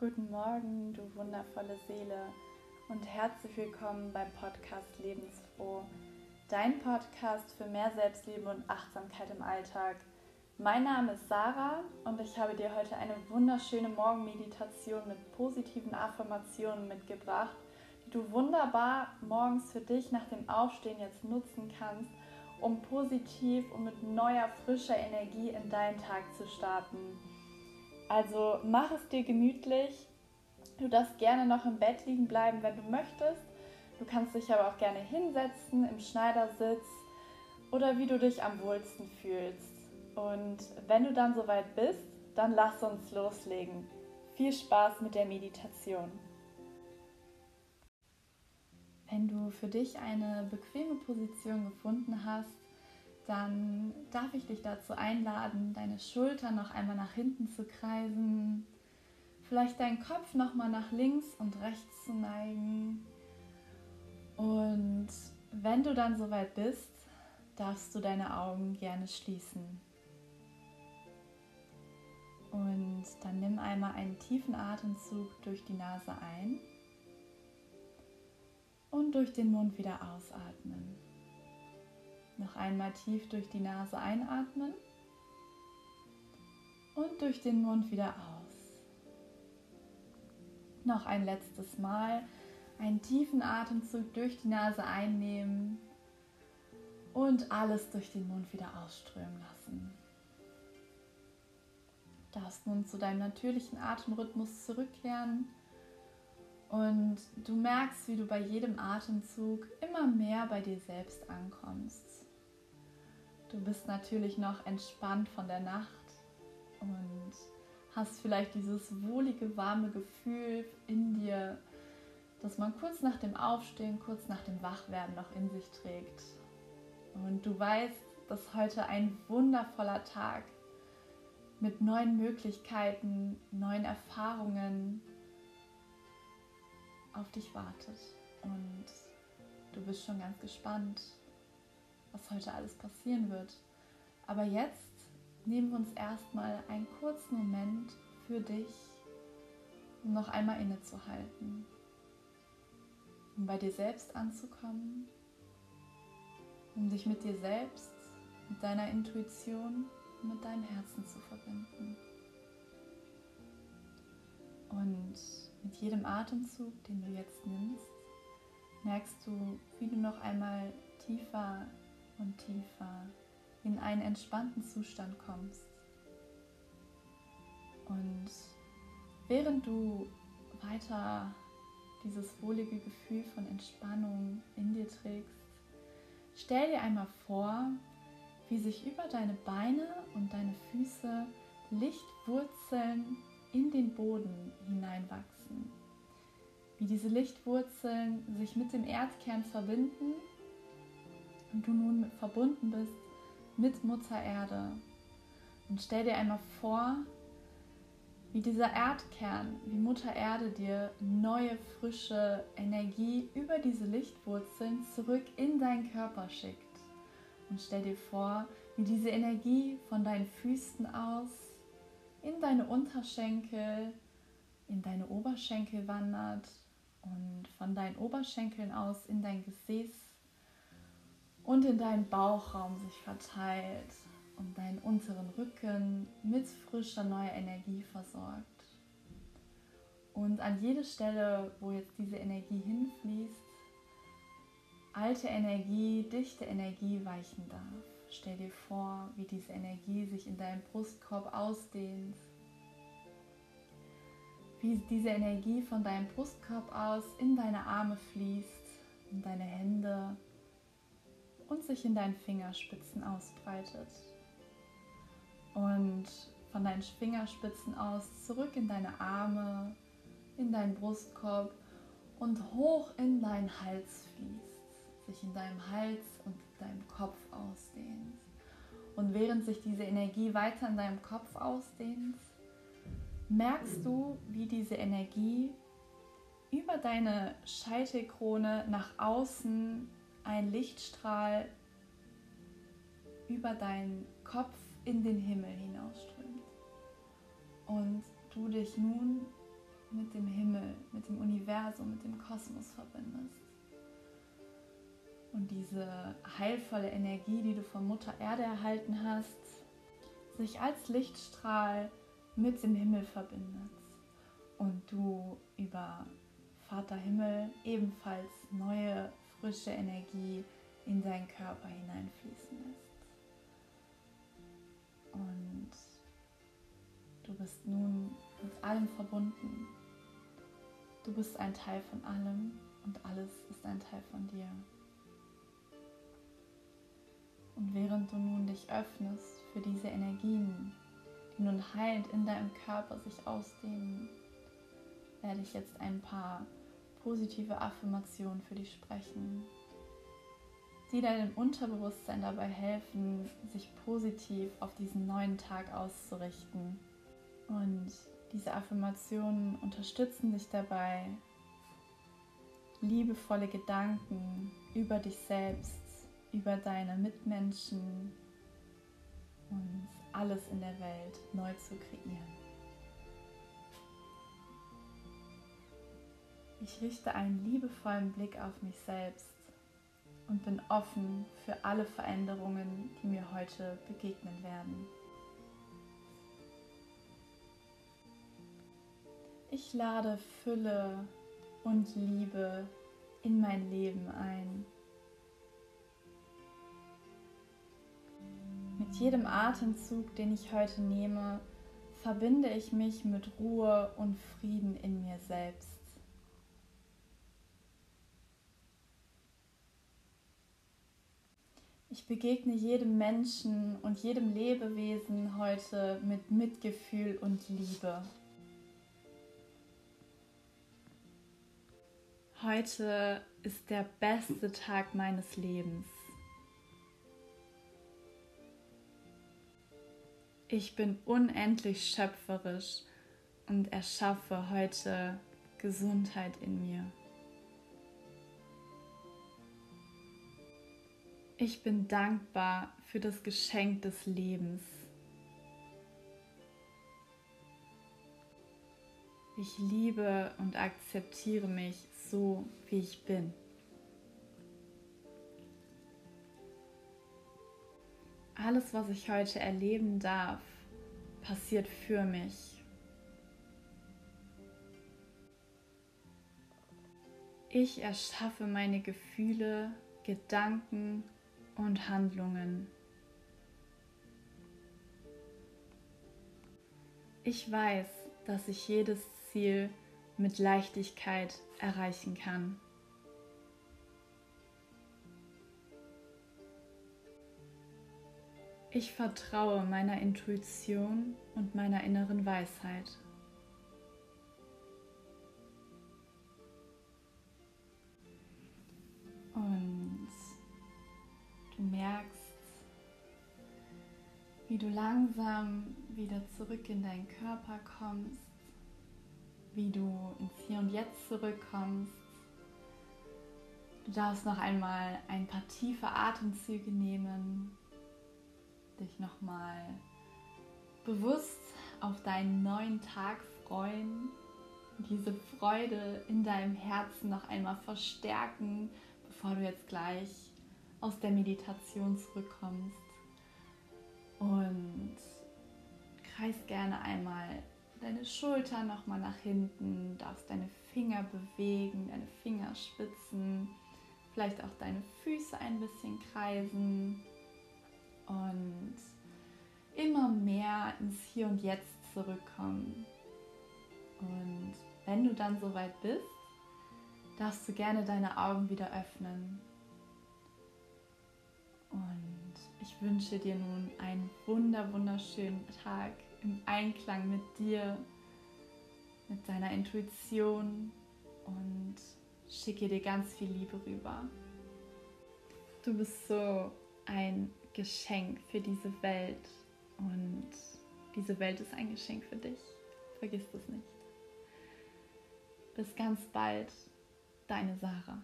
Guten Morgen, du wundervolle Seele und herzlich willkommen beim Podcast Lebensfroh, dein Podcast für mehr Selbstliebe und Achtsamkeit im Alltag. Mein Name ist Sarah und ich habe dir heute eine wunderschöne Morgenmeditation mit positiven Affirmationen mitgebracht, die du wunderbar morgens für dich nach dem Aufstehen jetzt nutzen kannst, um positiv und mit neuer, frischer Energie in deinen Tag zu starten. Also mach es dir gemütlich. Du darfst gerne noch im Bett liegen bleiben, wenn du möchtest. Du kannst dich aber auch gerne hinsetzen im Schneidersitz oder wie du dich am wohlsten fühlst. Und wenn du dann soweit bist, dann lass uns loslegen. Viel Spaß mit der Meditation. Wenn du für dich eine bequeme Position gefunden hast, dann darf ich dich dazu einladen, deine Schultern noch einmal nach hinten zu kreisen, vielleicht deinen Kopf noch mal nach links und rechts zu neigen. Und wenn du dann soweit bist, darfst du deine Augen gerne schließen. Und dann nimm einmal einen tiefen Atemzug durch die Nase ein und durch den Mund wieder ausatmen. Noch einmal tief durch die Nase einatmen und durch den Mund wieder aus. Noch ein letztes Mal einen tiefen Atemzug durch die Nase einnehmen und alles durch den Mund wieder ausströmen lassen. Du darfst nun zu deinem natürlichen Atemrhythmus zurückkehren und du merkst, wie du bei jedem Atemzug immer mehr bei dir selbst ankommst. Du bist natürlich noch entspannt von der Nacht und hast vielleicht dieses wohlige, warme Gefühl in dir, das man kurz nach dem Aufstehen, kurz nach dem Wachwerden noch in sich trägt. Und du weißt, dass heute ein wundervoller Tag mit neuen Möglichkeiten, neuen Erfahrungen auf dich wartet. Und du bist schon ganz gespannt, was heute alles passieren wird. Aber jetzt nehmen wir uns erstmal einen kurzen Moment für dich, um noch einmal innezuhalten, um bei dir selbst anzukommen, um dich mit dir selbst, mit deiner Intuition mit deinem Herzen zu verbinden. Und mit jedem Atemzug, den du jetzt nimmst, merkst du, wie du noch einmal tiefer und tiefer in einen entspannten Zustand kommst. Und während du weiter dieses wohlige Gefühl von Entspannung in dir trägst, stell dir einmal vor, wie sich über deine Beine und deine Füße Lichtwurzeln in den Boden hineinwachsen. Wie diese Lichtwurzeln sich mit dem Erdkern verbinden du nun verbunden bist mit Mutter Erde. Und stell dir einmal vor, wie dieser Erdkern, wie Mutter Erde dir neue, frische Energie über diese Lichtwurzeln zurück in deinen Körper schickt. Und stell dir vor, wie diese Energie von deinen Füßen aus in deine Unterschenkel, in deine Oberschenkel wandert und von deinen Oberschenkeln aus in dein Gesäß und in deinen Bauchraum sich verteilt und deinen unteren Rücken mit frischer neuer Energie versorgt. Und an jede Stelle, wo jetzt diese Energie hinfließt, alte Energie, dichte Energie weichen darf. Stell dir vor, wie diese Energie sich in deinem Brustkorb ausdehnt, wie diese Energie von deinem Brustkorb aus in deine Arme fließt, in deine Hände, und sich in deinen Fingerspitzen ausbreitet. Und von deinen Fingerspitzen aus zurück in deine Arme, in deinen Brustkorb und hoch in deinen Hals fließt, sich in deinem Hals und deinem Kopf ausdehnt. Und während sich diese Energie weiter in deinem Kopf ausdehnt, merkst du, wie diese Energie über deine Scheitelkrone nach außen ein Lichtstrahl über deinen Kopf in den Himmel hinausströmt. Und du dich nun mit dem Himmel, mit dem Universum, mit dem Kosmos verbindest. Und diese heilvolle Energie, die du von Mutter Erde erhalten hast, sich als Lichtstrahl mit dem Himmel verbindet. Und du über Vater Himmel ebenfalls neue, frische Energie in deinen Körper hineinfließen lässt. Und du bist nun mit allem verbunden. Du bist ein Teil von allem und alles ist ein Teil von dir. Und während du nun dich öffnest für diese Energien, die nun heilend in deinem Körper sich ausdehnen, werde ich jetzt ein paar positive Affirmationen für dich sprechen, die deinem Unterbewusstsein dabei helfen, sich positiv auf diesen neuen Tag auszurichten. Und diese Affirmationen unterstützen dich dabei, liebevolle Gedanken über dich selbst, über deine Mitmenschen und alles in der Welt neu zu kreieren. Ich richte einen liebevollen Blick auf mich selbst und bin offen für alle Veränderungen, die mir heute begegnen werden. Ich lade Fülle und Liebe in mein Leben ein. Mit jedem Atemzug, den ich heute nehme, verbinde ich mich mit Ruhe und Frieden in mir selbst. Ich begegne jedem Menschen und jedem Lebewesen heute mit Mitgefühl und Liebe. Heute ist der beste Tag meines Lebens. Ich bin unendlich schöpferisch und erschaffe heute Gesundheit in mir. Ich bin dankbar für das Geschenk des Lebens. Ich liebe und akzeptiere mich so, wie ich bin. Alles, was ich heute erleben darf, passiert für mich. Ich erschaffe meine Gefühle, Gedanken und Handlungen. Ich weiß, dass ich jedes Ziel mit Leichtigkeit erreichen kann. Ich vertraue meiner Intuition und meiner inneren Weisheit. Und wie du langsam wieder zurück in deinen Körper kommst, wie du ins Hier und Jetzt zurückkommst. Du darfst noch einmal ein paar tiefe Atemzüge nehmen, dich nochmal bewusst auf deinen neuen Tag freuen, diese Freude in deinem Herzen noch einmal verstärken, bevor du jetzt gleich aus der Meditation zurückkommst. Und kreis gerne einmal deine Schultern nochmal nach hinten, darfst deine Finger bewegen, deine Fingerspitzen, vielleicht auch deine Füße ein bisschen kreisen und immer mehr ins Hier und Jetzt zurückkommen. Und wenn du dann soweit bist, darfst du gerne deine Augen wieder öffnen. Und ich wünsche dir nun einen wunder wunderschönen Tag im Einklang mit dir, mit deiner Intuition und schicke dir ganz viel Liebe rüber. Du bist so ein Geschenk für diese Welt und diese Welt ist ein Geschenk für dich. Vergiss das nicht. Bis ganz bald, deine Sarah.